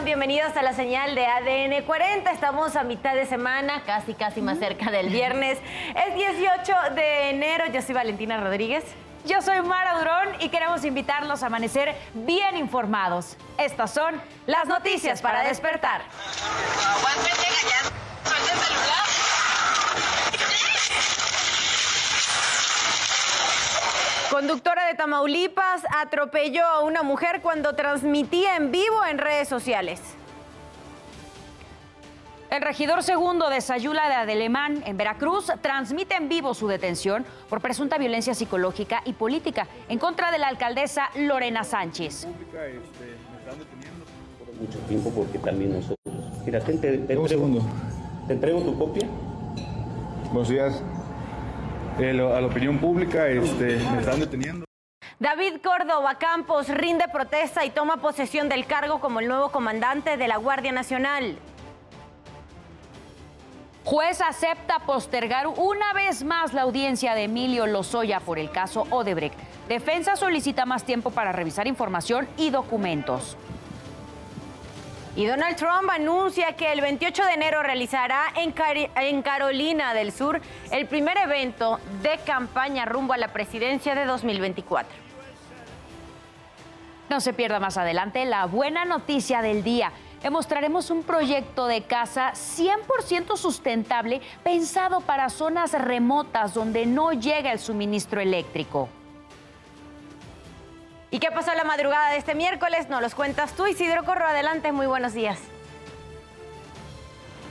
Sean bienvenidos a la señal de ADN 40. Estamos a mitad de semana, casi, casi más cerca del viernes. Es 18 de enero. Yo soy Valentina Rodríguez. Yo soy Mara Durón y queremos invitarlos a amanecer bien informados. Estas son las noticias para despertar. Conductora de Tamaulipas atropelló a una mujer cuando transmitía en vivo en redes sociales. El regidor segundo de Sayula de Adelemán, en Veracruz, transmite en vivo su detención por presunta violencia psicológica y política en contra de la alcaldesa Lorena Sánchez. Mucho tiempo porque también nosotros. Mira, te, te, te, Un segundo. te entrego tu copia. Buenos días. Eh, lo- a la opinión pública este, me están deteniendo. David Córdoba Campos rinde protesta y toma posesión del cargo como el nuevo comandante de la Guardia Nacional. Juez acepta postergar una vez más la audiencia de Emilio Lozoya por el caso Odebrecht. Defensa solicita más tiempo para revisar información y documentos. Y Donald Trump anuncia que el 28 de enero realizará en, Carolina del Sur el primer evento de campaña rumbo a la presidencia de 2024. No se pierda más adelante la buena noticia del día. Le mostraremos un proyecto de casa 100% sustentable pensado para zonas remotas donde no llega el suministro eléctrico. ¿Y qué pasó la madrugada de este miércoles? Nos los cuentas tú, Isidro Corro. Adelante, muy buenos días.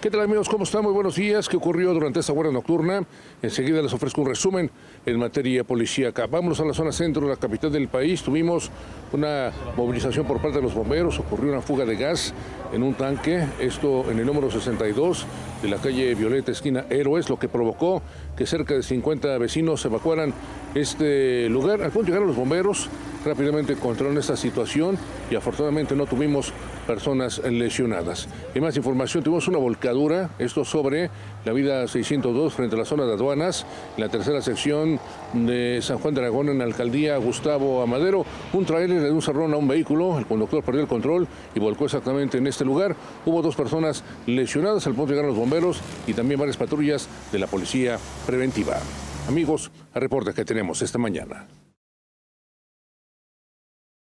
¿Qué tal amigos? ¿Cómo están? Muy buenos días. ¿Qué ocurrió durante esta guardia nocturna? Enseguida les ofrezco un resumen en materia policíaca. Vámonos a la zona centro la capital del país. Tuvimos una movilización por parte de los bomberos. Ocurrió una fuga de gas en un tanque. Esto en el número 62 de la calle Violeta, esquina Héroes, lo que provocó que cerca de 50 vecinos evacuaran este lugar. Al punto llegaron los bomberos, rápidamente controlaron esta situación y afortunadamente no tuvimos personas lesionadas. En más información, tuvimos una volcadura, esto sobre la vida 602 frente a la zona de aduanas, en la tercera sección de San Juan de Aragón, en la alcaldía Gustavo Amadero. Un trailer de un cerrón a un vehículo, el conductor perdió el control y volcó exactamente en este lugar. Hubo dos personas lesionadas, al punto llegaron los bomberos y también varias patrullas de la policía preventiva. Amigos, el reporte que tenemos esta mañana.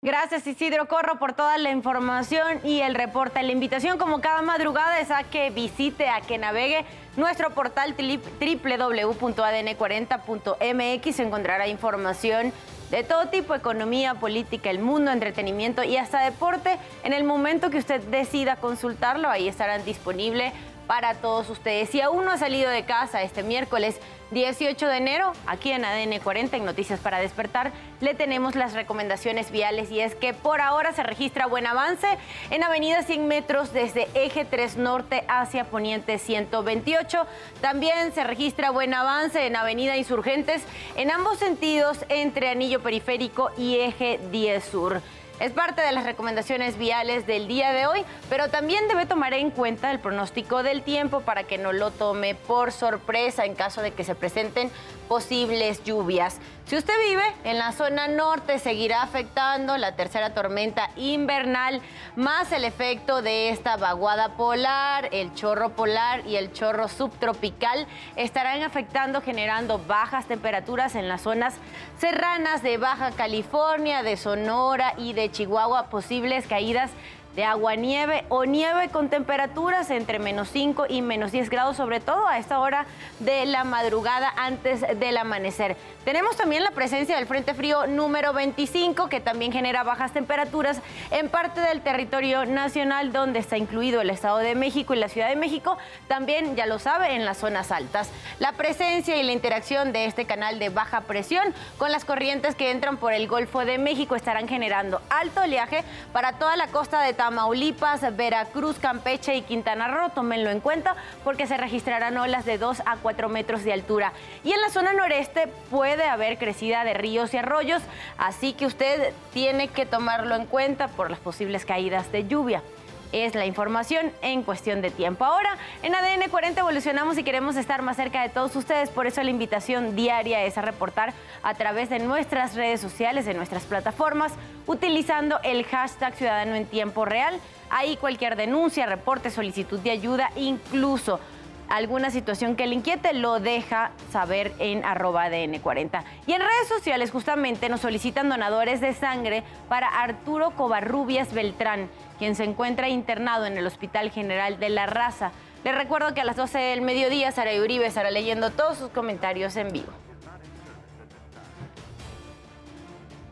Gracias Isidro Corro por toda la información y el reporte. La invitación como cada madrugada es a que visite, a que navegue nuestro portal tri- www.adn40.mx. Encontrará información de todo tipo, economía, política, el mundo, entretenimiento y hasta deporte. En el momento que usted decida consultarlo, ahí estarán disponibles para todos ustedes. Si aún no ha salido de casa este miércoles 18 de enero, aquí en ADN 40, en Noticias para Despertar, le tenemos las recomendaciones viales y es que por ahora se registra buen avance en Avenida 100 metros desde Eje 3 Norte hacia Poniente 128. También se registra buen avance en Avenida Insurgentes en ambos sentidos entre Anillo Periférico y Eje 10 Sur. Es parte de las recomendaciones viales del día de hoy, pero también debe tomar en cuenta el pronóstico del tiempo para que no lo tome por sorpresa en caso de que se presenten posibles lluvias. Si usted vive en la zona norte, seguirá afectando la tercera tormenta invernal, más el efecto de esta vaguada polar, el chorro polar y el chorro subtropical estarán afectando, generando bajas temperaturas en las zonas serranas de Baja California, de Sonora y de Chihuahua, posibles caídas de agua nieve o nieve con temperaturas entre menos 5 y menos 10 grados, sobre todo a esta hora de la madrugada antes del amanecer. Tenemos también la presencia del Frente Frío número 25, que también genera bajas temperaturas en parte del territorio nacional, donde está incluido el Estado de México y la Ciudad de México, también, ya lo sabe, en las zonas altas. La presencia y la interacción de este canal de baja presión con las corrientes que entran por el Golfo de México estarán generando alto oleaje para toda la costa de Tamaulipas, Veracruz, Campeche y Quintana Roo. Tómenlo en cuenta porque se registrarán olas de 2 a 4 metros de altura. Y en la zona noreste puede haber crecida de ríos y arroyos, así que usted tiene que tomarlo en cuenta por las posibles caídas de lluvia. Es la información en cuestión de tiempo. Ahora, en ADN 40 evolucionamos y queremos estar más cerca de todos ustedes, por eso la invitación diaria es a reportar a través de nuestras redes sociales, de nuestras plataformas, utilizando el hashtag Ciudadano en Tiempo Real. ahí cualquier denuncia, reporte, solicitud de ayuda, incluso alguna situación que le inquiete, lo deja saber en arroba DN40. Y en redes sociales justamente nos solicitan donadores de sangre para Arturo Covarrubias Beltrán, quien se encuentra internado en el Hospital General de la Raza. Les recuerdo que a las 12 del mediodía Sara Uribe estará leyendo todos sus comentarios en vivo.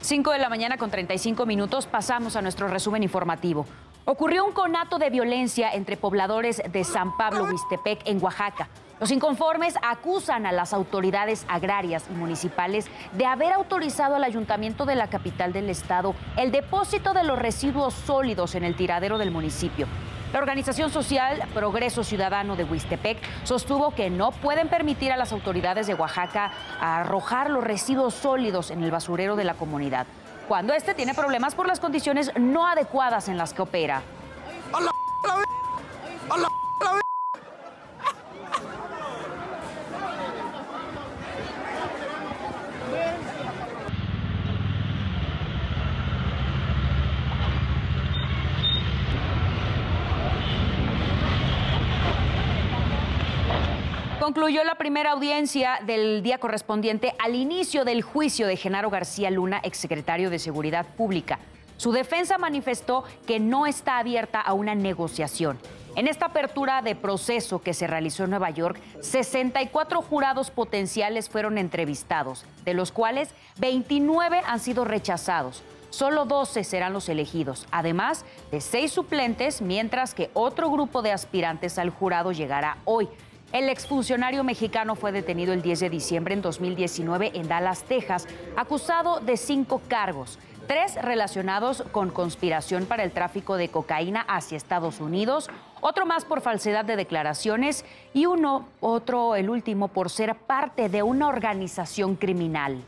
5 de la mañana con 35 minutos pasamos a nuestro resumen informativo. Ocurrió un conato de violencia entre pobladores de San Pablo Huistepec en Oaxaca. Los inconformes acusan a las autoridades agrarias y municipales de haber autorizado al ayuntamiento de la capital del estado el depósito de los residuos sólidos en el tiradero del municipio. La organización social Progreso Ciudadano de Huistepec sostuvo que no pueden permitir a las autoridades de Oaxaca arrojar los residuos sólidos en el basurero de la comunidad cuando este tiene problemas por las condiciones no adecuadas en las que opera. Concluyó la primera audiencia del día correspondiente al inicio del juicio de Genaro García Luna, exsecretario de Seguridad Pública. Su defensa manifestó que no está abierta a una negociación. En esta apertura de proceso que se realizó en Nueva York, 64 jurados potenciales fueron entrevistados, de los cuales 29 han sido rechazados. Solo 12 serán los elegidos, además de seis suplentes, mientras que otro grupo de aspirantes al jurado llegará hoy. El exfuncionario mexicano fue detenido el 10 de diciembre en 2019 en Dallas, Texas, acusado de cinco cargos, tres relacionados con conspiración para el tráfico de cocaína hacia Estados Unidos, otro más por falsedad de declaraciones y uno, otro, el último, por ser parte de una organización criminal.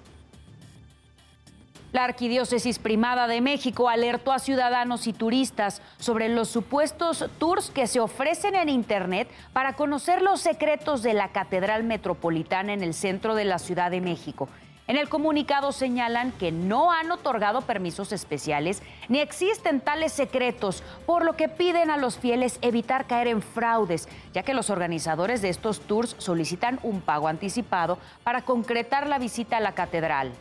La Arquidiócesis Primada de México alertó a ciudadanos y turistas sobre los supuestos tours que se ofrecen en Internet para conocer los secretos de la Catedral Metropolitana en el centro de la Ciudad de México. En el comunicado señalan que no han otorgado permisos especiales ni existen tales secretos, por lo que piden a los fieles evitar caer en fraudes, ya que los organizadores de estos tours solicitan un pago anticipado para concretar la visita a la catedral.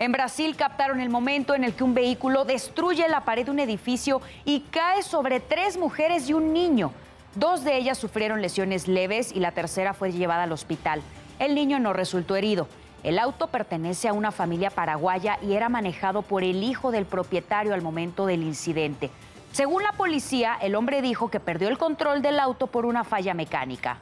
En Brasil captaron el momento en el que un vehículo destruye la pared de un edificio y cae sobre tres mujeres y un niño. Dos de ellas sufrieron lesiones leves y la tercera fue llevada al hospital. El niño no resultó herido. El auto pertenece a una familia paraguaya y era manejado por el hijo del propietario al momento del incidente. Según la policía, el hombre dijo que perdió el control del auto por una falla mecánica.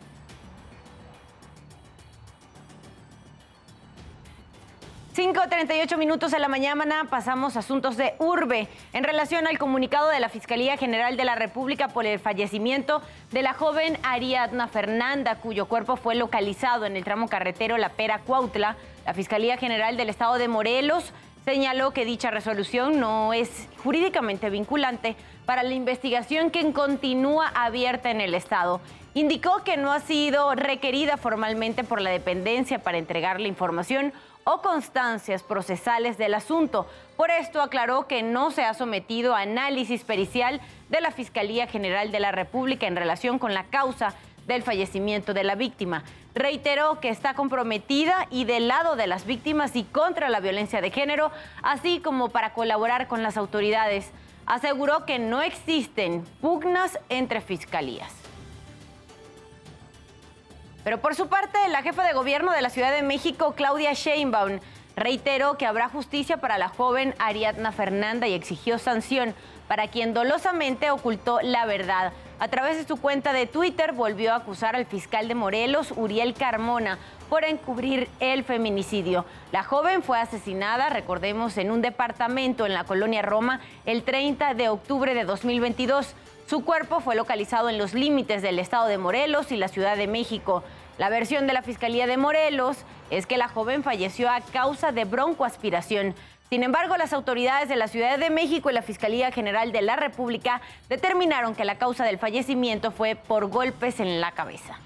5.38 minutos de la mañana pasamos a asuntos de urbe en relación al comunicado de la Fiscalía General de la República por el fallecimiento de la joven Ariadna Fernanda, cuyo cuerpo fue localizado en el tramo carretero La Pera Cuautla. La Fiscalía General del Estado de Morelos señaló que dicha resolución no es jurídicamente vinculante para la investigación que continúa abierta en el Estado. Indicó que no ha sido requerida formalmente por la dependencia para entregar la información o constancias procesales del asunto. Por esto aclaró que no se ha sometido a análisis pericial de la Fiscalía General de la República en relación con la causa del fallecimiento de la víctima. Reiteró que está comprometida y del lado de las víctimas y contra la violencia de género, así como para colaborar con las autoridades. Aseguró que no existen pugnas entre fiscalías. Pero por su parte, la jefa de gobierno de la Ciudad de México, Claudia Sheinbaum, reiteró que habrá justicia para la joven Ariadna Fernanda y exigió sanción para quien dolosamente ocultó la verdad. A través de su cuenta de Twitter volvió a acusar al fiscal de Morelos, Uriel Carmona, por encubrir el feminicidio. La joven fue asesinada, recordemos, en un departamento en la colonia Roma el 30 de octubre de 2022. Su cuerpo fue localizado en los límites del estado de Morelos y la Ciudad de México. La versión de la Fiscalía de Morelos es que la joven falleció a causa de broncoaspiración. Sin embargo, las autoridades de la Ciudad de México y la Fiscalía General de la República determinaron que la causa del fallecimiento fue por golpes en la cabeza.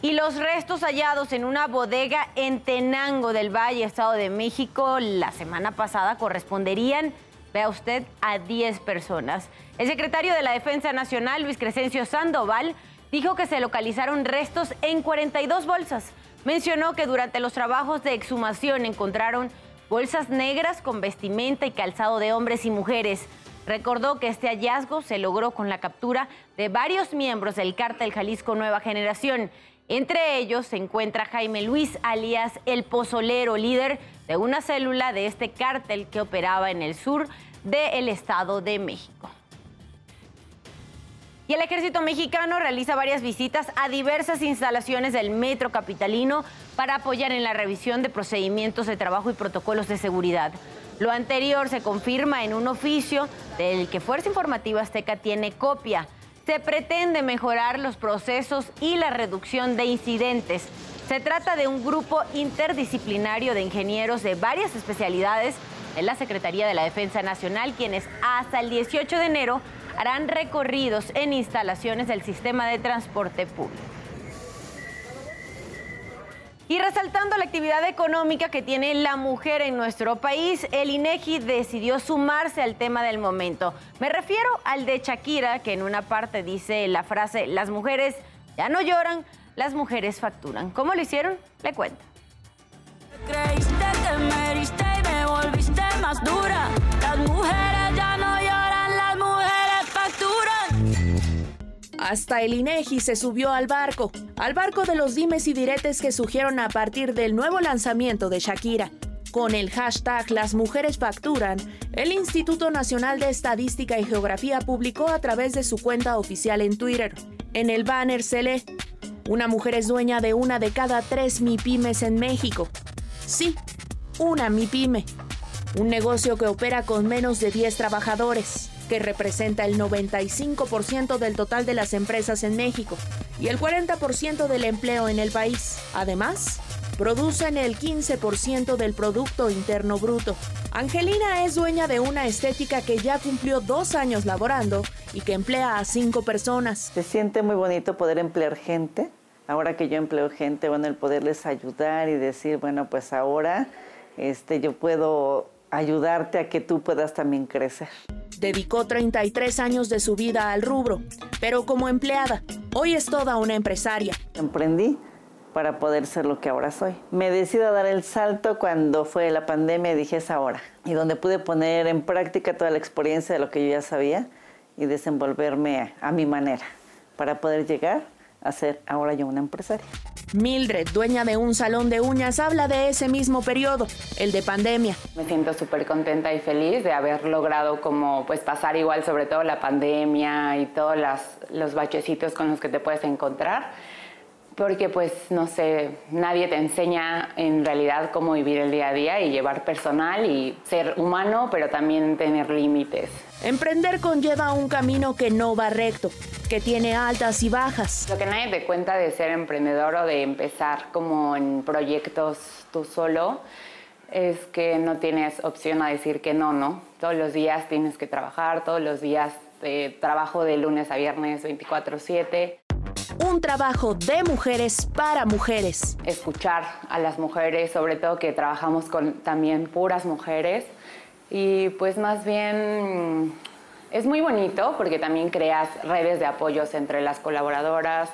Y los restos hallados en una bodega en Tenango del Valle, Estado de México, la semana pasada corresponderían vea usted, a 10 personas. El secretario de la Defensa Nacional, Luis Crescencio Sandoval, dijo que se localizaron restos en 42 bolsas. Mencionó que durante los trabajos de exhumación encontraron bolsas negras con vestimenta y calzado de hombres y mujeres. Recordó que este hallazgo se logró con la captura de varios miembros del cártel Jalisco Nueva Generación. Entre ellos se encuentra Jaime Luis, alias El Pozolero, líder de una célula de este cártel que operaba en el sur del Estado de México. Y el ejército mexicano realiza varias visitas a diversas instalaciones del metro capitalino para apoyar en la revisión de procedimientos de trabajo y protocolos de seguridad. Lo anterior se confirma en un oficio del que Fuerza Informativa Azteca tiene copia. Se pretende mejorar los procesos y la reducción de incidentes. Se trata de un grupo interdisciplinario de ingenieros de varias especialidades en la Secretaría de la Defensa Nacional, quienes hasta el 18 de enero harán recorridos en instalaciones del sistema de transporte público. Y resaltando la actividad económica que tiene la mujer en nuestro país, el INEGI decidió sumarse al tema del momento. Me refiero al de Shakira, que en una parte dice la frase, las mujeres ya no lloran, las mujeres facturan. ¿Cómo lo hicieron? Le cuento. Más dura. Las mujeres ya no lloran, las mujeres facturan. Hasta el INEGI se subió al barco, al barco de los dimes y diretes que surgieron a partir del nuevo lanzamiento de Shakira. Con el hashtag Las mujeres facturan, el Instituto Nacional de Estadística y Geografía publicó a través de su cuenta oficial en Twitter. En el banner se lee, una mujer es dueña de una de cada tres MIPIMES en México. Sí, una MIPYME, un negocio que opera con menos de 10 trabajadores, que representa el 95% del total de las empresas en México y el 40% del empleo en el país. Además, producen el 15% del Producto Interno Bruto. Angelina es dueña de una estética que ya cumplió dos años laborando y que emplea a cinco personas. Se siente muy bonito poder emplear gente. Ahora que yo empleo gente, bueno, el poderles ayudar y decir, bueno, pues ahora este, yo puedo ayudarte a que tú puedas también crecer. Dedicó 33 años de su vida al rubro, pero como empleada, hoy es toda una empresaria. Emprendí para poder ser lo que ahora soy. Me decido a dar el salto cuando fue la pandemia y dije es ahora. Y donde pude poner en práctica toda la experiencia de lo que yo ya sabía y desenvolverme a, a mi manera para poder llegar a ser ahora yo una empresaria. Mildred, dueña de un salón de uñas, habla de ese mismo periodo, el de pandemia. Me siento súper contenta y feliz de haber logrado como pues pasar igual sobre todo la pandemia y todos las, los bachecitos con los que te puedes encontrar. Porque pues no sé, nadie te enseña en realidad cómo vivir el día a día y llevar personal y ser humano, pero también tener límites. Emprender conlleva un camino que no va recto, que tiene altas y bajas. Lo que nadie te cuenta de ser emprendedor o de empezar como en proyectos tú solo es que no tienes opción a decir que no, ¿no? Todos los días tienes que trabajar, todos los días eh, trabajo de lunes a viernes 24/7. Un trabajo de mujeres para mujeres. Escuchar a las mujeres, sobre todo que trabajamos con también puras mujeres. Y pues más bien es muy bonito porque también creas redes de apoyos entre las colaboradoras,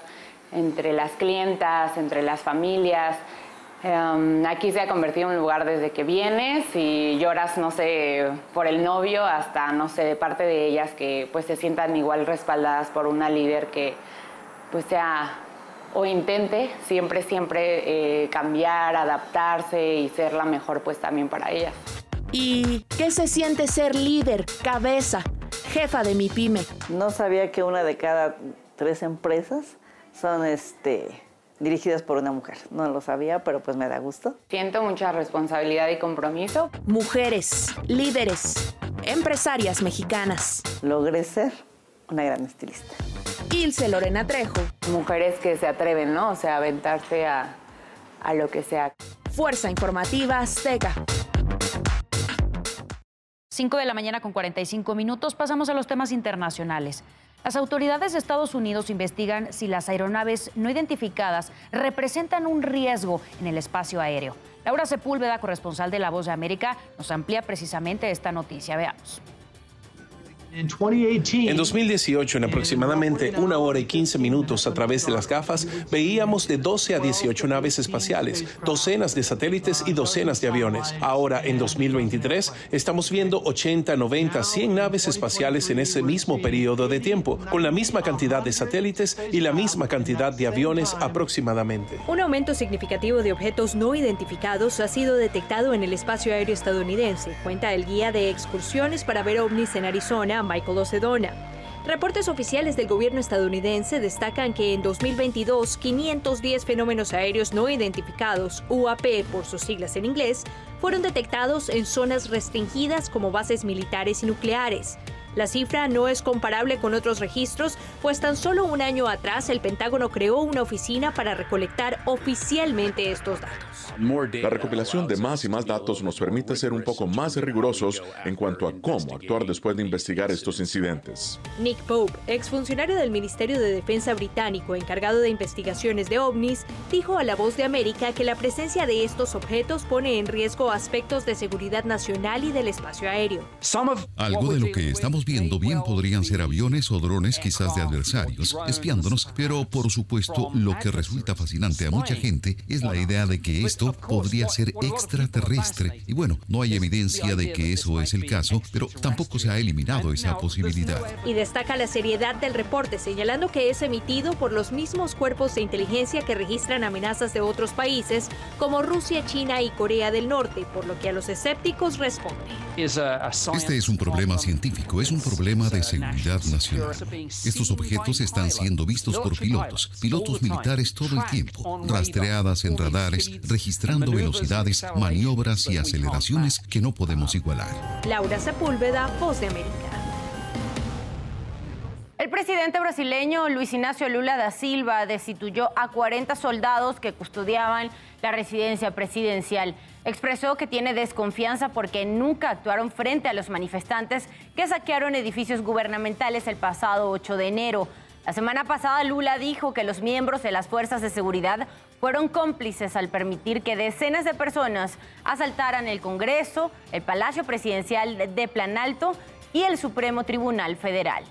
entre las clientas, entre las familias. Um, aquí se ha convertido en un lugar desde que vienes y lloras, no sé, por el novio hasta, no sé, de parte de ellas que pues se sientan igual respaldadas por una líder que pues sea o intente siempre, siempre eh, cambiar, adaptarse y ser la mejor pues también para ellas. ¿Y qué se siente ser líder, cabeza, jefa de mi pyme? No sabía que una de cada tres empresas son este, dirigidas por una mujer. No lo sabía, pero pues me da gusto. Siento mucha responsabilidad y compromiso. Mujeres, líderes, empresarias mexicanas. Logré ser una gran estilista. Ilse Lorena Trejo. Mujeres que se atreven, ¿no? O sea, aventarse a, a lo que sea. Fuerza Informativa Azteca. 5 de la mañana con 45 minutos. Pasamos a los temas internacionales. Las autoridades de Estados Unidos investigan si las aeronaves no identificadas representan un riesgo en el espacio aéreo. Laura Sepúlveda, corresponsal de La Voz de América, nos amplía precisamente esta noticia. Veamos. En 2018, en aproximadamente una hora y 15 minutos a través de las gafas, veíamos de 12 a 18 naves espaciales, docenas de satélites y docenas de aviones. Ahora, en 2023, estamos viendo 80, 90, 100 naves espaciales en ese mismo periodo de tiempo, con la misma cantidad de satélites y la misma cantidad de aviones aproximadamente. Un aumento significativo de objetos no identificados ha sido detectado en el espacio aéreo estadounidense, cuenta el guía de excursiones para ver ovnis en Arizona, Michael Ocedona. Reportes oficiales del gobierno estadounidense destacan que en 2022 510 fenómenos aéreos no identificados, UAP por sus siglas en inglés, fueron detectados en zonas restringidas como bases militares y nucleares. La cifra no es comparable con otros registros, pues tan solo un año atrás el Pentágono creó una oficina para recolectar oficialmente estos datos. La recopilación de más y más datos nos permite ser un poco más rigurosos en cuanto a cómo actuar después de investigar estos incidentes. Nick Pope, exfuncionario del Ministerio de Defensa británico encargado de investigaciones de ovnis, dijo a La Voz de América que la presencia de estos objetos pone en riesgo aspectos de seguridad nacional y del espacio aéreo. Algo de lo que estamos viendo bien podrían ser aviones o drones quizás de adversarios espiándonos, pero por supuesto lo que resulta fascinante a mucha gente es la idea de que esto podría ser extraterrestre. Y bueno, no hay evidencia de que eso es el caso, pero tampoco se ha eliminado esa posibilidad. Y destaca la seriedad del reporte, señalando que es emitido por los mismos cuerpos de inteligencia que registran amenazas de otros países como Rusia, China y Corea del Norte, por lo que a los escépticos responde. Este es un problema científico, es un problema de seguridad nacional. Estos objetos están siendo vistos por pilotos, pilotos militares todo el tiempo, rastreadas en radares, registrando velocidades, maniobras y aceleraciones que no podemos igualar. Laura Sepúlveda, Voz de América. El presidente brasileño Luis Ignacio Lula da Silva destituyó a 40 soldados que custodiaban la residencia presidencial. Expresó que tiene desconfianza porque nunca actuaron frente a los manifestantes que saquearon edificios gubernamentales el pasado 8 de enero. La semana pasada Lula dijo que los miembros de las fuerzas de seguridad fueron cómplices al permitir que decenas de personas asaltaran el Congreso, el Palacio Presidencial de Planalto y el Supremo Tribunal Federal.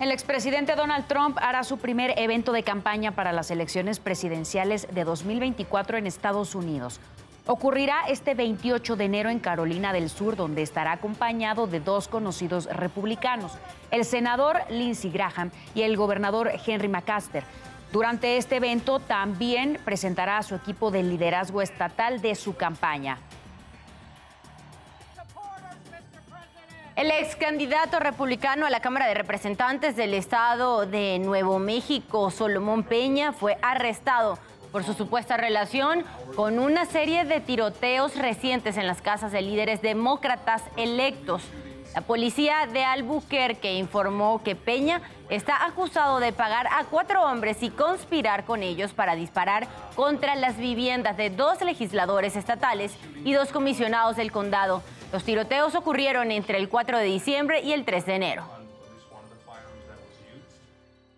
El expresidente Donald Trump hará su primer evento de campaña para las elecciones presidenciales de 2024 en Estados Unidos. Ocurrirá este 28 de enero en Carolina del Sur, donde estará acompañado de dos conocidos republicanos, el senador Lindsey Graham y el gobernador Henry McCaster. Durante este evento también presentará a su equipo de liderazgo estatal de su campaña. El ex candidato republicano a la Cámara de Representantes del Estado de Nuevo México, Solomón Peña, fue arrestado por su supuesta relación con una serie de tiroteos recientes en las casas de líderes demócratas electos. La policía de Albuquerque informó que Peña está acusado de pagar a cuatro hombres y conspirar con ellos para disparar contra las viviendas de dos legisladores estatales y dos comisionados del condado. Los tiroteos ocurrieron entre el 4 de diciembre y el 3 de enero.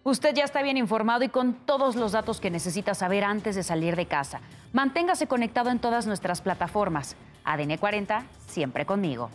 Usted ya está bien informado y con todos los datos que necesita saber antes de salir de casa. Manténgase conectado en todas nuestras plataformas. ADN 40, siempre conmigo.